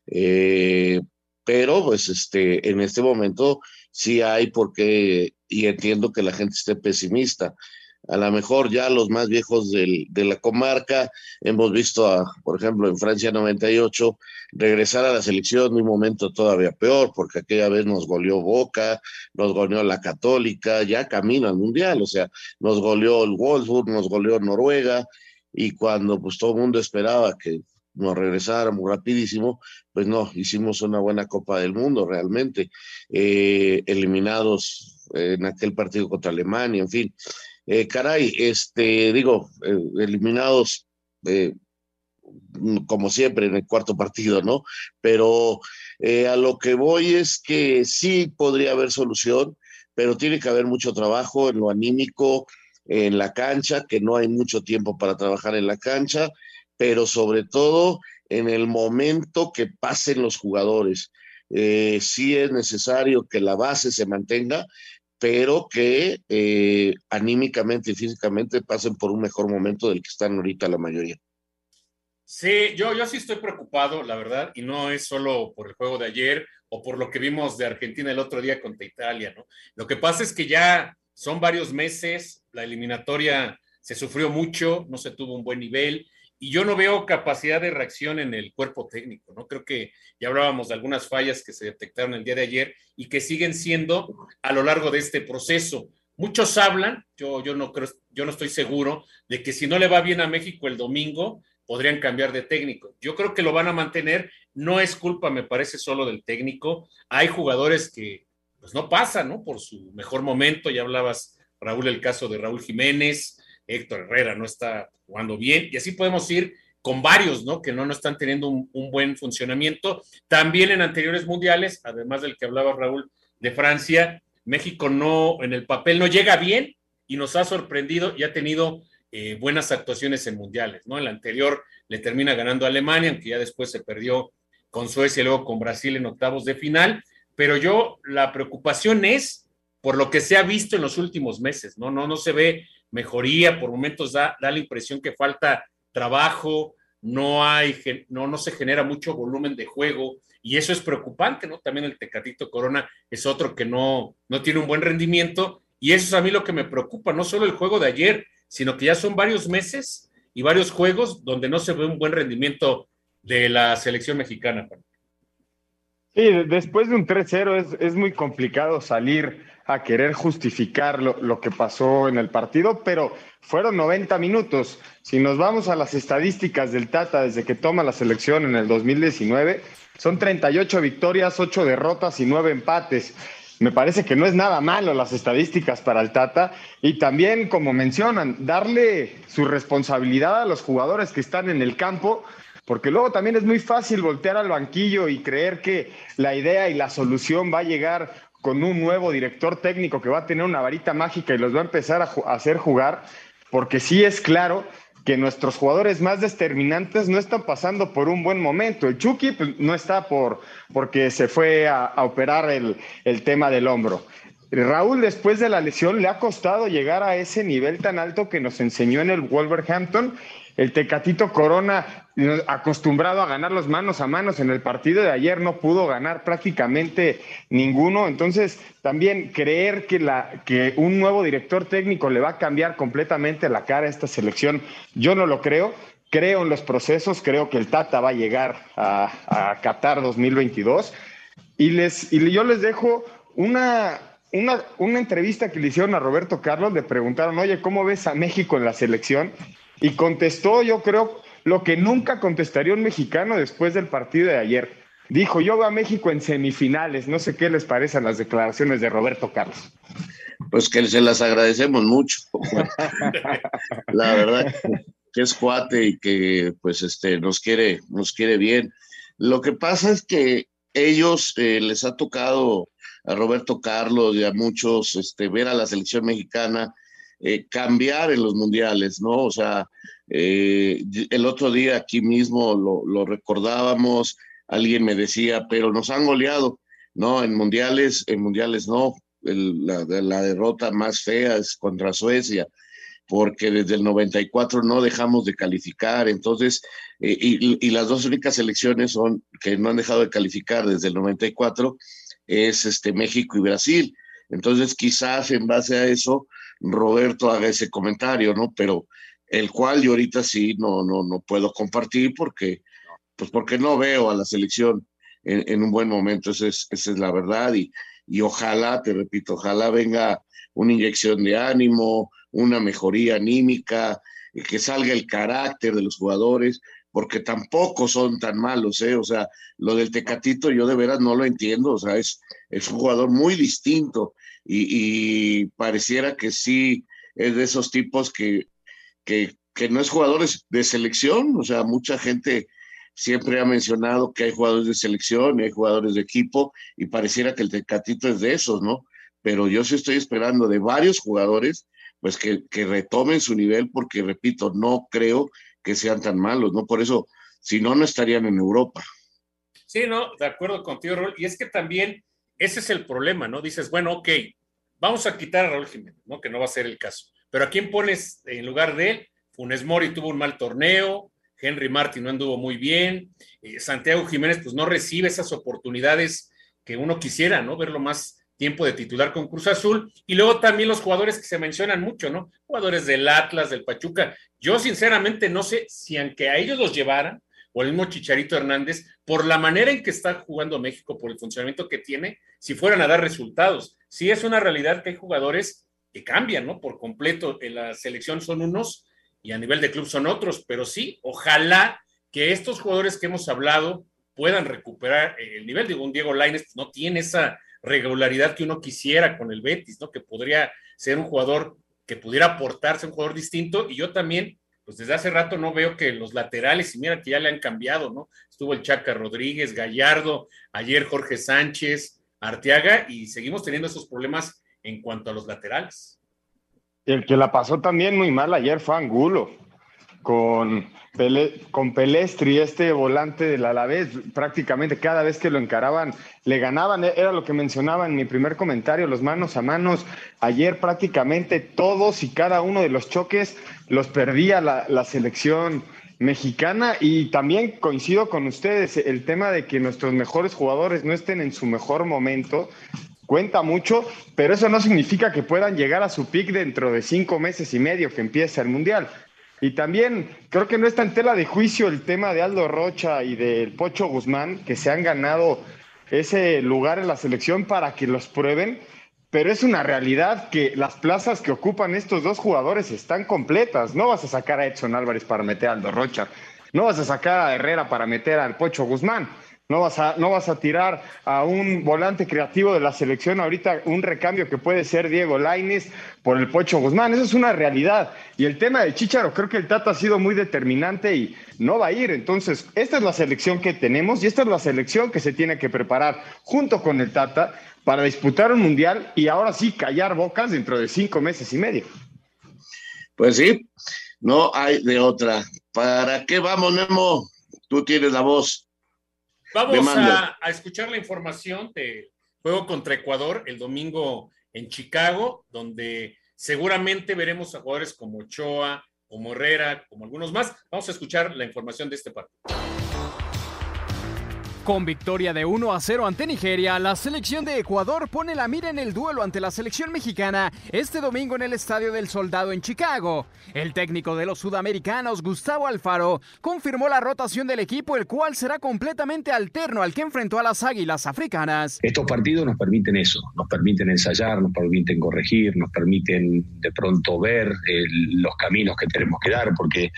eh, pero pues este, en este momento sí hay porque, y entiendo que la gente esté pesimista. A lo mejor ya los más viejos del, de la comarca, hemos visto, a, por ejemplo, en Francia 98, regresar a la selección en un momento todavía peor, porque aquella vez nos goleó Boca, nos goleó la Católica, ya camino al Mundial, o sea, nos goleó el Wolfsburg, nos goleó Noruega, y cuando pues todo el mundo esperaba que nos regresáramos rapidísimo, pues no, hicimos una buena Copa del Mundo realmente, eh, eliminados en aquel partido contra Alemania, en fin. Eh, caray, este, digo, eh, eliminados eh, como siempre en el cuarto partido, ¿no? Pero eh, a lo que voy es que sí podría haber solución, pero tiene que haber mucho trabajo en lo anímico, en la cancha, que no hay mucho tiempo para trabajar en la cancha, pero sobre todo en el momento que pasen los jugadores. Eh, sí es necesario que la base se mantenga, pero que eh, anímicamente y físicamente pasen por un mejor momento del que están ahorita la mayoría. Sí, yo, yo sí estoy preocupado, la verdad, y no es solo por el juego de ayer o por lo que vimos de Argentina el otro día contra Italia, ¿no? Lo que pasa es que ya son varios meses, la eliminatoria se sufrió mucho, no se tuvo un buen nivel, y yo no veo capacidad de reacción en el cuerpo técnico, ¿no? Creo que ya hablábamos de algunas fallas que se detectaron el día de ayer y que siguen siendo a lo largo de este proceso. Muchos hablan, yo, yo, no creo, yo no estoy seguro de que si no le va bien a México el domingo, podrían cambiar de técnico. Yo creo que lo van a mantener, no es culpa, me parece, solo del técnico. Hay jugadores que pues no pasan, ¿no? Por su mejor momento, ya hablabas, Raúl, el caso de Raúl Jiménez, Héctor Herrera no está jugando bien, y así podemos ir con varios, ¿no? Que no, no están teniendo un, buen funcionamiento. También en anteriores mundiales, además del que hablaba Raúl de Francia, México no, en el papel no llega bien y nos ha sorprendido y ha tenido eh, buenas actuaciones en mundiales, ¿no? El anterior le termina ganando Alemania, aunque ya después se perdió con Suecia y luego con Brasil en octavos de final, pero yo la preocupación es por lo que se ha visto en los últimos meses, ¿no? No, no se ve mejoría, por momentos da, da la impresión que falta trabajo, no hay, no, no se genera mucho volumen de juego y eso es preocupante, ¿no? También el Tecatito Corona es otro que no, no tiene un buen rendimiento y eso es a mí lo que me preocupa, no solo el juego de ayer, sino que ya son varios meses y varios juegos donde no se ve un buen rendimiento de la selección mexicana. Sí, después de un 3-0 es, es, muy complicado salir a querer justificar lo, lo, que pasó en el partido, pero fueron 90 minutos. Si nos vamos a las estadísticas del Tata desde que toma la selección en el 2019, son 38 victorias, 8 derrotas y 9 empates. Me parece que no es nada malo las estadísticas para el Tata y también, como mencionan, darle su responsabilidad a los jugadores que están en el campo porque luego también es muy fácil voltear al banquillo y creer que la idea y la solución va a llegar con un nuevo director técnico que va a tener una varita mágica y los va a empezar a, hacer jugar, porque sí es claro que nuestros jugadores más determinantes no están pasando por un buen momento. El Chucky pues, no está por porque se fue a, operar el, el tema del hombro. Raúl, después de la lesión, le ha costado llegar a ese nivel tan alto que nos enseñó en el Wolverhampton el Tecatito Corona, acostumbrado a ganar los manos a manos en el partido de ayer, no pudo ganar prácticamente ninguno. Entonces, también creer que, la, que un nuevo director técnico le va a cambiar completamente la cara a esta selección, yo no lo creo. Creo en los procesos, creo que el Tata va a llegar a, a Qatar 2022. Y, les, y yo les dejo una, una, una, entrevista que le hicieron a Roberto Carlos, le preguntaron, oye, ¿cómo ves a México en la selección? Y contestó, yo creo, lo que nunca contestaría un mexicano después del partido de ayer. Dijo, yo voy a México en semifinales. No sé qué les parecen las declaraciones de Roberto Carlos. Pues que se las agradecemos mucho. <laughs> La verdad que es cuate y que pues este nos quiere, nos quiere bien. Lo que pasa es que ellos eh, les ha tocado a Roberto Carlos y a muchos este, ver a la selección mexicana eh, cambiar en los mundiales, ¿no? O sea, eh, el otro día aquí mismo lo, recordábamos, alguien me decía, pero nos han goleado, ¿no? En mundiales, en mundiales no, la, derrota más fea es contra Suecia porque desde el 94 no dejamos de calificar, entonces, eh, y, y, las dos únicas selecciones son que no han dejado de calificar desde el 94 es este México y Brasil. Entonces, quizás en base a eso, Roberto haga ese comentario, ¿no? Pero el cual yo ahorita sí no, no, no puedo compartir porque, pues porque no veo a la selección en, un buen momento, esa es, esa es la verdad y, y ojalá, te repito, ojalá venga una inyección de ánimo, una mejoría anímica, que salga el carácter de los jugadores, porque tampoco son tan malos, ¿eh? O sea, lo del Tecatito yo de veras no lo entiendo, o sea, es, es un jugador muy distinto y, pareciera que sí es de esos tipos que, que, que, no es jugadores de selección, o sea, mucha gente siempre ha mencionado que hay jugadores de selección y hay jugadores de equipo y pareciera que el Tecatito es de esos, ¿no? Pero yo sí estoy esperando de varios jugadores, pues que, que retomen su nivel porque, repito, no creo que sean tan malos, ¿no? Por eso, si no, no estarían en Europa. Sí, no, de acuerdo contigo, Raúl. Y es que también ese es el problema, ¿no? Dices, bueno, ok, vamos a quitar a Raúl Jiménez, ¿no? Que no va a ser el caso. Pero ¿a quién pones en lugar de él? Funes Mori tuvo un mal torneo, Henry Martin no anduvo muy bien, eh, Santiago Jiménez pues no recibe esas oportunidades que uno quisiera, ¿no? Verlo más tiempo de titular con Cruz Azul. Y luego también los jugadores que se mencionan mucho, ¿no? Jugadores del Atlas, del Pachuca. Yo sinceramente no sé si aunque a ellos los llevaran, o el mismo Chicharito Hernández, por la manera en que está jugando México, por el funcionamiento que tiene, si fueran a dar resultados. Sí es una realidad que hay jugadores que cambian, ¿no? Por completo, en la selección son unos y a nivel de club son otros, pero sí, ojalá que estos jugadores que hemos hablado puedan recuperar el nivel. Digo, un Diego Lainez no tiene esa regularidad que uno quisiera con el Betis, ¿no? Que podría ser un jugador que pudiera aportarse, un jugador distinto, y yo también pues desde hace rato no veo que los laterales, y mira que ya le han cambiado, ¿no? Estuvo el Chaca Rodríguez, Gallardo, ayer Jorge Sánchez, Arteaga, y seguimos teniendo esos problemas en cuanto a los laterales. El que la pasó también muy mal ayer fue Angulo, con con Pelestri, este volante del Alavés, prácticamente cada vez que lo encaraban, le ganaban, era lo que mencionaba en mi primer comentario, los manos a manos. Ayer prácticamente todos y cada uno de los choques los perdía la, la selección mexicana y también coincido con ustedes, el tema de que nuestros mejores jugadores no estén en su mejor momento, cuenta mucho, pero eso no significa que puedan llegar a su pick dentro de cinco meses y medio que empiece el Mundial. Y también creo que no está en tela de juicio el tema de Aldo Rocha y del Pocho Guzmán, que se han ganado ese lugar en la selección para que los prueben, pero es una realidad que las plazas que ocupan estos dos jugadores están completas. No vas a sacar a Edson Álvarez para meter a Aldo Rocha, no vas a sacar a Herrera para meter al Pocho Guzmán. No vas, a, no vas a tirar a un volante creativo de la selección ahorita, un recambio que puede ser Diego Laines por el Pocho Guzmán. Eso es una realidad. Y el tema de Chicharo, creo que el Tata ha sido muy determinante y no va a ir. Entonces, esta es la selección que tenemos y esta es la selección que se tiene que preparar junto con el Tata para disputar un mundial y ahora sí callar bocas dentro de cinco meses y medio. Pues sí, no hay de otra. ¿Para qué vamos, Nemo? Tú tienes la voz. Vamos a, escuchar la información de juego contra Ecuador el domingo en Chicago, donde seguramente veremos a jugadores como Ochoa, como Herrera, como algunos más. Vamos a escuchar la información de este partido. Con victoria de 1 a 0 ante Nigeria, la selección de Ecuador pone la mira en el duelo ante la selección mexicana este domingo en el Estadio del Soldado en Chicago. El técnico de los sudamericanos, Gustavo Alfaro, confirmó la rotación del equipo, el cual será completamente alterno al que enfrentó a las Águilas Africanas. Estos partidos nos permiten eso, nos permiten ensayar, nos permiten corregir, nos permiten de pronto ver eh, los caminos que tenemos que dar, porque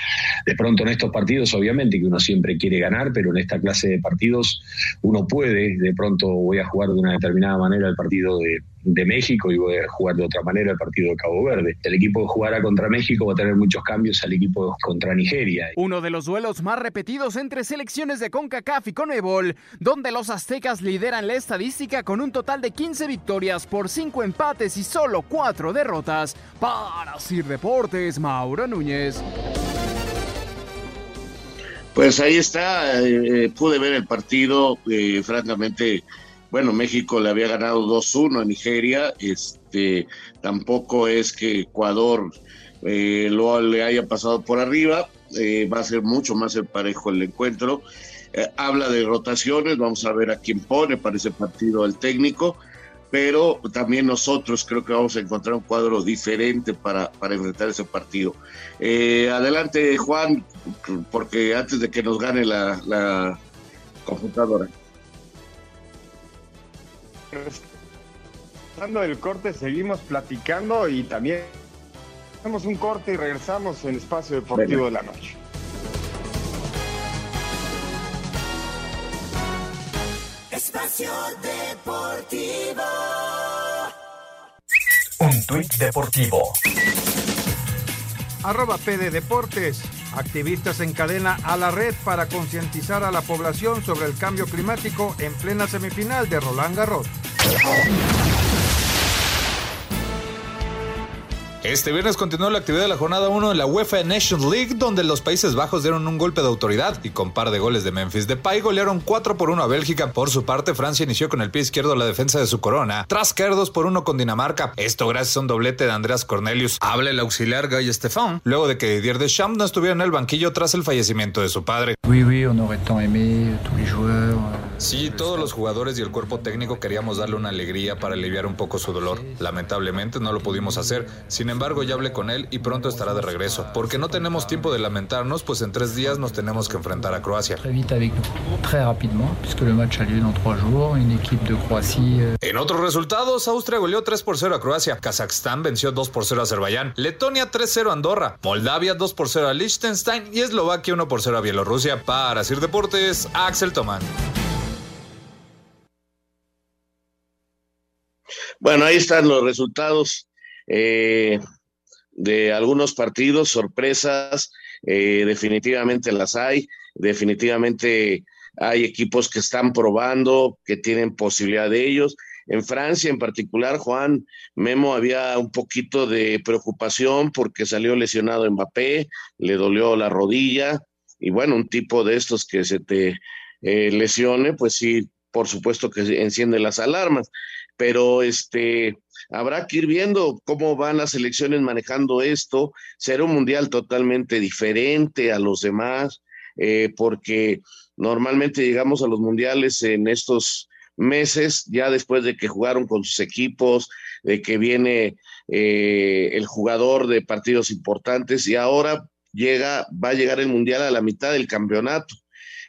de pronto en estos partidos obviamente que uno siempre quiere ganar, pero en esta clase de partidos uno puede, de pronto voy a jugar de una determinada manera el partido de, México y voy a jugar de otra manera el partido de Cabo Verde. El equipo que jugará contra México va a tener muchos cambios al equipo contra Nigeria. Uno de los duelos más repetidos entre selecciones de CONCACAF y CONMEBOL, donde los aztecas lideran la estadística con un total de 15 victorias por 5 empates y solo 4 derrotas. Para Sir Deportes, Mauro Núñez. Pues ahí está, eh, pude ver el partido, eh, francamente, bueno, México le había ganado 2-1 a Nigeria, este, tampoco es que Ecuador eh, lo le haya pasado por arriba, va a ser mucho más el parejo el encuentro. habla de rotaciones, vamos a ver a quién pone para ese partido el técnico pero también nosotros creo que vamos a encontrar un cuadro diferente para, para enfrentar ese partido. Eh, adelante, Juan, porque antes de que nos gane la, la computadora. Pasando el corte, seguimos platicando y también hacemos un corte y regresamos en Espacio Deportivo de la Noche. Espacio Deportivo. Un tuit deportivo. Arroba PD Deportes. Activistas encadena a la red para concientizar a la población sobre el cambio climático en plena semifinal de Roland Garros. Este viernes continuó la actividad de la jornada 1 en la UEFA Nations League, donde los Países Bajos dieron un golpe de autoridad y con par de goles de Memphis Depay golearon 4 por 1 a Bélgica. Por su parte, Francia inició con el pie izquierdo la defensa de su corona, tras caer 2 por 1 con Dinamarca. Esto gracias a un doblete de Andreas Cornelius. Habla el auxiliar Guy Stefan, luego de que Didier Deschamps no estuviera en el banquillo tras el fallecimiento de su padre. Sí, todos los jugadores y el cuerpo técnico queríamos darle una alegría para aliviar un poco su dolor. Lamentablemente no lo pudimos hacer. Sin embargo, ya hablé con él y pronto estará de regreso. Porque no tenemos tiempo de lamentarnos, pues en tres días nos tenemos que enfrentar a Croacia. En otros resultados, Austria goleó 3 por 0 a Croacia, Kazajstán venció 2 por 0 a Azerbaiyán, Letonia 3-0 a Andorra, Moldavia 2 por 0 a Liechtenstein y Eslovaquia 1 por 0 a Bielorrusia. Para Sir Deportes, Axel Tomán. Bueno, ahí están los resultados eh, de algunos partidos, sorpresas, eh, definitivamente las hay, definitivamente hay equipos que están probando, que tienen posibilidad de ellos. En Francia en particular, Juan Memo había un poquito de preocupación porque salió lesionado Mbappé, le dolió la rodilla y bueno, un tipo de estos que se te eh, lesione, pues sí, por supuesto que enciende las alarmas, pero este habrá que ir viendo cómo van las elecciones manejando esto. Será un mundial totalmente diferente a los demás, eh, porque normalmente llegamos a los mundiales en estos meses, ya después de que jugaron con sus equipos, de que viene eh, el jugador de partidos importantes y ahora llega, va a llegar el mundial a la mitad del campeonato.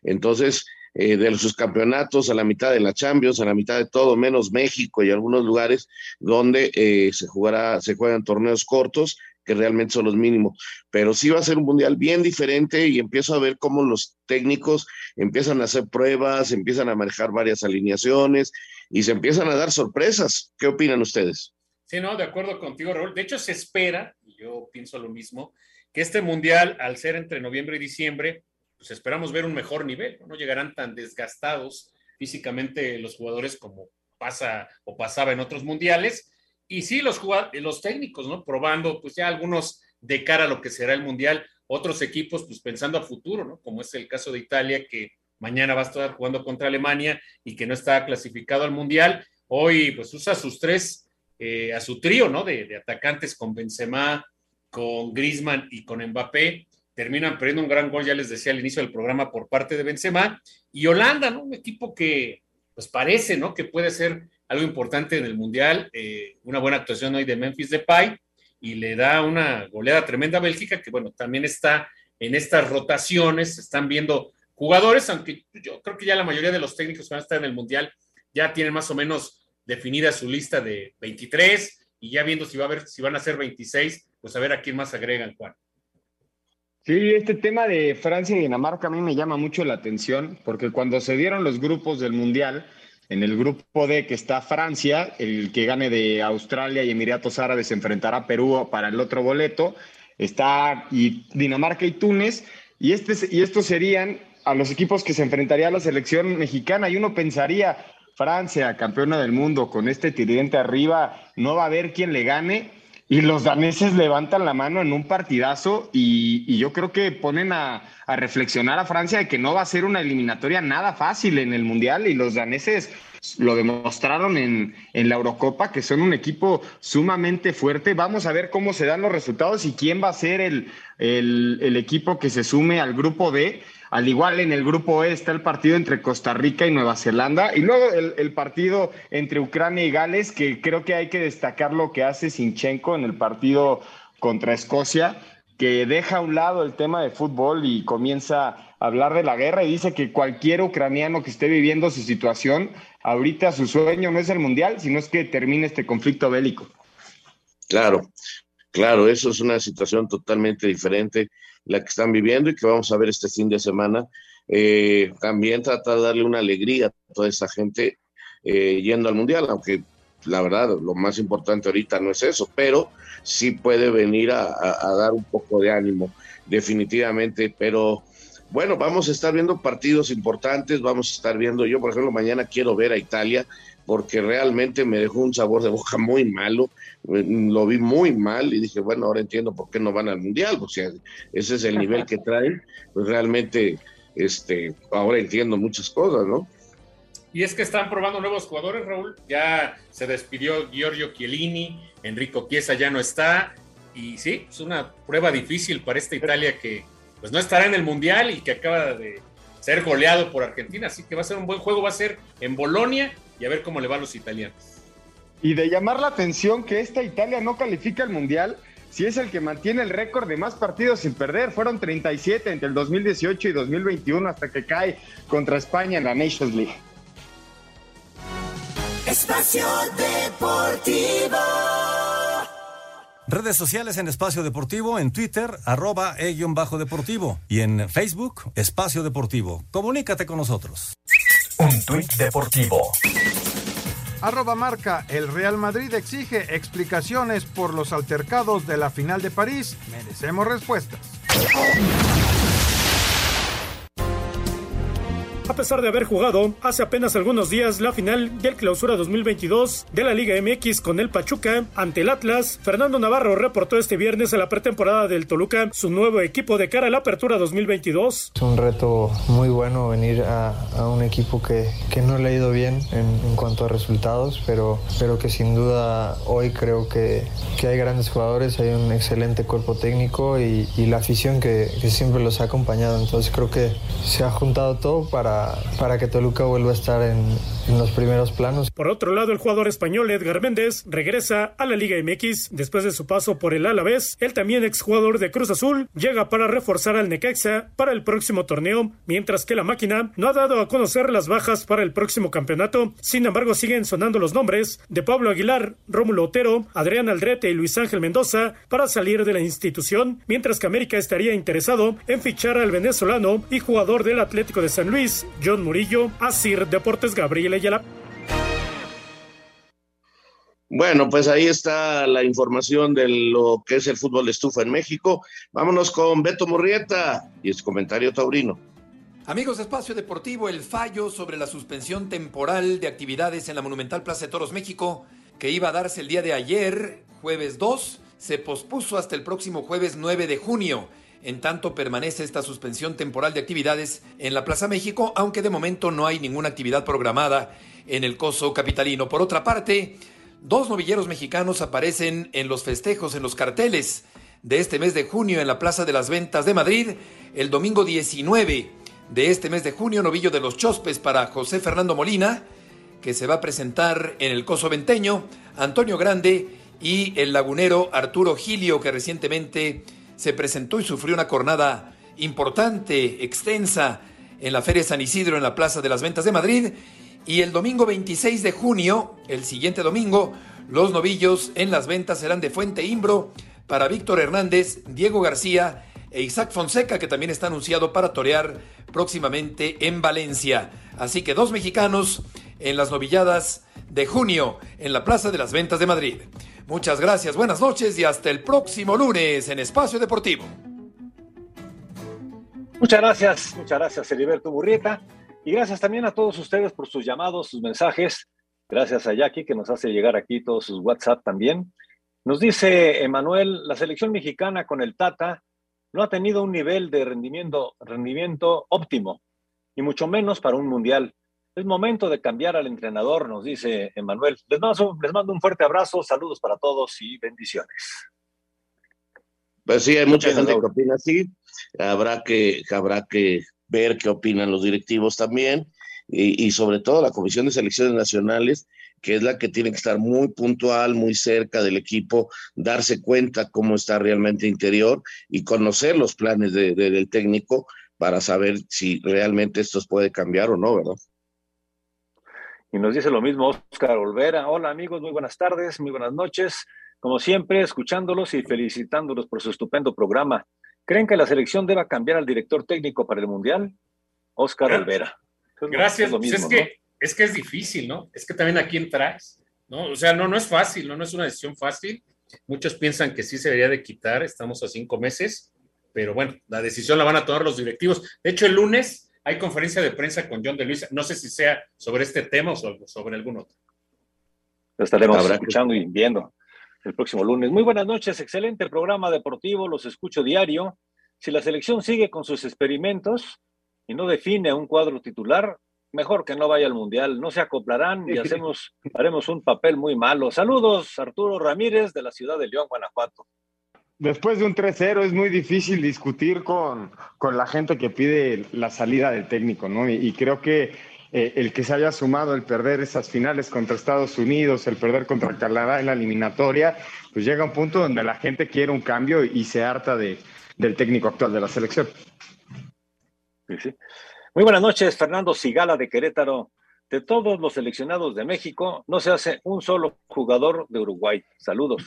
Entonces, eh, de sus campeonatos, a la mitad de la Champions, a la mitad de todo, menos México y algunos lugares donde eh, se jugará, se juegan torneos cortos, que realmente son los mínimos. Pero sí va a ser un mundial bien diferente y empiezo a ver cómo los técnicos empiezan a hacer pruebas, empiezan a manejar varias alineaciones y se empiezan a dar sorpresas. ¿Qué opinan ustedes? Sí, no, de acuerdo contigo, Raúl. De hecho, se espera, y yo pienso lo mismo, que este mundial, al ser entre noviembre y diciembre, pues esperamos ver un mejor nivel. No, llegarán tan desgastados físicamente los jugadores como pasa o pasaba en otros mundiales. Y sí, los, los técnicos, ¿no? Probando, pues ya algunos de cara a lo que será el mundial, otros equipos, pues pensando a futuro, ¿no? Como es el caso de Italia, que mañana va a estar jugando contra Alemania y que no está clasificado al mundial. Hoy, pues usa sus tres eh, a su trío, ¿no? De, atacantes con Benzema, con Griezmann y con Mbappé. Terminan perdiendo un gran gol, ya les decía al inicio del programa, por parte de Benzema. Y Holanda, ¿no? Un equipo que, pues parece, ¿no? Que puede ser algo importante en el Mundial. Eh, una buena actuación hoy de Memphis Depay y le da una goleada tremenda a Bélgica, que bueno, también está en estas rotaciones, están viendo jugadores, aunque yo creo que ya la mayoría de los técnicos que van a estar en el Mundial ya tienen más o menos definida su lista de 23 y ya viendo si va a ver si van a ser 26, pues a ver a quién más agregan, Juan. Sí, este tema de Francia y Dinamarca a mí me llama mucho la atención porque cuando se dieron los grupos del Mundial, en el grupo D que está Francia, el que gane de Australia y Emiratos Árabes se enfrentará a Perú para el otro boleto, está y Dinamarca y Túnez, y, este, y estos serían a los equipos que se enfrentaría a la selección mexicana y uno pensaría, Francia, campeona del mundo, con este tridente arriba, no va a haber quien le gane. Y los daneses levantan la mano en un partidazo y, yo creo que ponen a, reflexionar a Francia de que no va a ser una eliminatoria nada fácil en el Mundial y los daneses lo demostraron en, la Eurocopa, que son un equipo sumamente fuerte. Vamos a ver cómo se dan los resultados y quién va a ser el, el equipo que se sume al grupo D al igual en el grupo E está el partido entre Costa Rica y Nueva Zelanda. Y luego el, partido entre Ucrania y Gales, que creo que hay que destacar lo que hace Sinchenko en el partido contra Escocia, que deja a un lado el tema de fútbol y comienza a hablar de la guerra y dice que cualquier ucraniano que esté viviendo su situación, ahorita su sueño no es el mundial, sino es que termine este conflicto bélico. Claro, claro, eso es una situación totalmente diferente la que están viviendo y que vamos a ver este fin de semana. Eh, también trata de darle una alegría a toda esta gente eh, yendo al Mundial, aunque la verdad lo más importante ahorita no es eso, pero sí puede venir a dar un poco de ánimo, definitivamente, pero bueno, vamos a estar viendo partidos importantes, vamos a estar viendo, yo por ejemplo mañana quiero ver a Italia, porque realmente me dejó un sabor de boca muy malo, eh, lo vi muy mal y dije, bueno, ahora entiendo por qué no van al Mundial, o sea, ese es el nivel que traen, pues realmente, este, ahora entiendo muchas cosas, ¿no? Y es que están probando nuevos jugadores, Raúl, ya se despidió Giorgio Chiellini, Enrico Chiesa ya no está, y sí, es una prueba difícil para esta Italia que pues no estará en el Mundial y que acaba de ser goleado por Argentina, así que va a ser un buen juego, va a ser en Bolonia y a ver cómo le va a los italianos. Y de llamar la atención que esta Italia no califica al Mundial si es el que mantiene el récord de más partidos sin perder. Fueron 37 entre el 2018 y 2021 hasta que cae contra España en la Nations League. Espacio Deportivo. Redes sociales en Espacio Deportivo, en Twitter, arroba e-deportivo y en Facebook, Espacio Deportivo. Comunícate con nosotros. Un tuit deportivo. Arroba marca, el Real Madrid exige explicaciones por los altercados de la final de París. Merecemos respuestas. A pesar de haber jugado hace apenas algunos días la final del Clausura 2022 de la Liga MX con el Pachuca ante el Atlas, Fernando Navarro reportó este viernes en la pretemporada del Toluca su nuevo equipo de cara a la apertura 2022. Es un reto muy bueno venir a, un equipo que, que, no le ha ido bien en, cuanto a resultados, pero, pero que sin duda hoy creo que, que hay grandes jugadores, hay un excelente cuerpo técnico y, y la afición que, que siempre los ha acompañado. Entonces creo que se ha juntado todo para para, que Toluca vuelva a estar en, en los primeros planos. Por otro lado, el jugador español Edgar Méndez regresa a la Liga MX después de su paso por el Alavés. El también exjugador de Cruz Azul llega para reforzar al Necaxa para el próximo torneo, mientras que la máquina no ha dado a conocer las bajas para el próximo campeonato. Sin embargo, siguen sonando los nombres de Pablo Aguilar, Rómulo Otero, Adrián Aldrete y Luis Ángel Mendoza para salir de la institución, mientras que América estaría interesado en fichar al venezolano y jugador del Atlético de San Luis, John Murillo, Asir Deportes Gabriel Ayala. Bueno, pues ahí está la información de lo que es el fútbol de estufa en México. Vámonos con Beto Murrieta y su comentario taurino. Amigos de Espacio Deportivo, el fallo sobre la suspensión temporal de actividades en la Monumental Plaza de Toros México, que iba a darse el día de ayer, jueves 2, se pospuso hasta el próximo jueves 9 de junio. En tanto permanece esta suspensión temporal de actividades en la Plaza México, aunque de momento no hay ninguna actividad programada en el coso capitalino. Por otra parte, dos novilleros mexicanos aparecen en los festejos, en los carteles de este mes de junio en la Plaza de las Ventas de Madrid, el domingo 19 de este mes de junio, novillo de los Chospes para José Fernando Molina, que se va a presentar en el Coso Venteño, Antonio Grande y el lagunero Arturo Gilio, que recientemente se presentó y sufrió una jornada importante, extensa, en la Feria San Isidro en la Plaza de las Ventas de Madrid. Y el domingo 26 de junio, el siguiente domingo, los novillos en las ventas serán de Fuente Imbro para Víctor Hernández, Diego García e Isaac Fonseca, que también está anunciado para torear próximamente en Valencia. Así que dos mexicanos en las novilladas de junio en la Plaza de las Ventas de Madrid. Muchas gracias, buenas noches y hasta el próximo lunes en Espacio Deportivo. Muchas gracias, muchas gracias, Heriberto Burrieta. Y gracias también a todos ustedes por sus llamados, sus mensajes. Gracias a Jackie que nos hace llegar aquí todos sus WhatsApp también. Nos dice Emanuel, la selección mexicana con el Tata no ha tenido un nivel de rendimiento, rendimiento óptimo, y mucho menos para un mundial. Es momento de cambiar al entrenador, nos dice Emanuel. Les mando, les mando un fuerte abrazo, saludos para todos y bendiciones. Pues sí, hay mucha gente que opina así. Habrá que, habrá que ver qué opinan los directivos también y, y, sobre todo la Comisión de Selecciones Nacionales, que es la que tiene que estar muy puntual, muy cerca del equipo, darse cuenta cómo está realmente interior y conocer los planes de, de, del técnico para saber si realmente esto puede cambiar o no, ¿verdad? Y nos dice lo mismo Oscar Olvera. Hola amigos, muy buenas tardes, muy buenas noches. Como siempre, escuchándolos y felicitándolos por su estupendo programa. ¿Creen que la selección deba cambiar al director técnico para el Mundial? Oscar Gracias. Olvera. Gracias. Es, lo mismo, es, que, ¿no? es que es difícil, ¿no? Es que también a quién traes, ¿no? O sea, no, no es fácil, ¿no? No es una decisión fácil. Muchos piensan que sí se debería de quitar, estamos a cinco meses, pero bueno, la decisión la van a tomar los directivos. De hecho, el lunes hay conferencia de prensa con John de Luisa. No sé si sea sobre este tema o sobre, algún otro. Lo estaremos Habrá escuchando que... y viendo el próximo lunes. Muy buenas noches, excelente el programa deportivo, los escucho diario. Si la selección sigue con sus experimentos y no define un cuadro titular, mejor que no vaya al Mundial. No se acoplarán y hacemos, haremos un papel muy malo. Saludos, Arturo Ramírez, de la ciudad de León, Guanajuato después de un 3-0 es muy difícil discutir con, con, la gente que pide la salida del técnico, ¿no? Y, creo que eh, el que se haya sumado el perder esas finales contra Estados Unidos, el perder contra Canadá en la eliminatoria, pues llega un punto donde la gente quiere un cambio y se harta de, del técnico actual de la selección. Sí. Muy buenas noches, Fernando Sigala de Querétaro. De todos los seleccionados de México, no se hace un solo jugador de Uruguay. Saludos.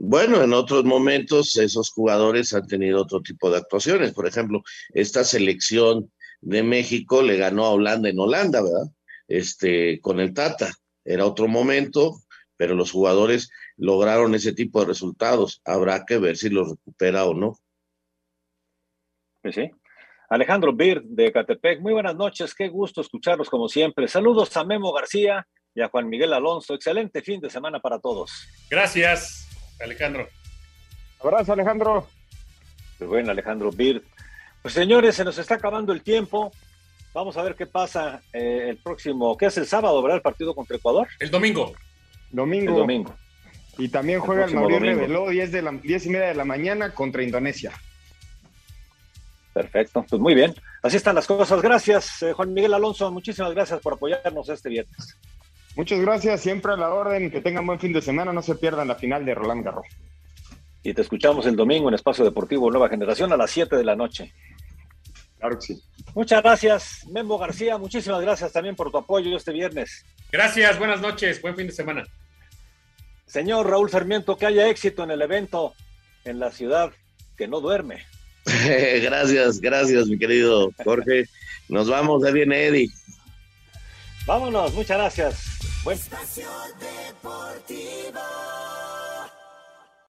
Bueno, en otros momentos esos jugadores han tenido otro tipo de actuaciones. Por ejemplo, esta selección de México le ganó a Holanda en Holanda, ¿verdad? Este, con el Tata. Era otro momento, pero los jugadores lograron ese tipo de resultados. Habrá que ver si los recupera o no. Sí, sí. Alejandro Bir de Catepec, muy buenas noches, qué gusto escucharlos como siempre. Saludos a Memo García y a Juan Miguel Alonso. Excelente fin de semana para todos. Gracias. Alejandro. Abrazo, Alejandro. Pues bueno, Alejandro Bir. Pues señores, se nos está acabando el tiempo. Vamos a ver qué pasa eh, el próximo, ¿qué es el sábado, verdad? El partido contra Ecuador. El domingo. Domingo. El domingo. Y también juega el, el Mauricio Reveló 10, de la, 10 y media de la mañana contra Indonesia. Perfecto, pues muy bien. Así están las cosas. Gracias, eh, Juan Miguel Alonso. Muchísimas gracias por apoyarnos este viernes. Muchas gracias, siempre a la orden. Que tengan buen fin de semana. No se pierdan la final de Roland Garros. Y te escuchamos el domingo en Espacio Deportivo Nueva Generación a las 7 de la noche. Claro que sí. Muchas gracias, Memo García. Muchísimas gracias también por tu apoyo este viernes. Gracias, buenas noches, buen fin de semana. Señor Raúl Fermiento, que haya éxito en el evento en la ciudad que no duerme. <laughs> gracias, gracias, mi querido Jorge. Nos vamos, de viene Eddie. Vámonos, muchas gracias. Buen... Espacio Deportivo.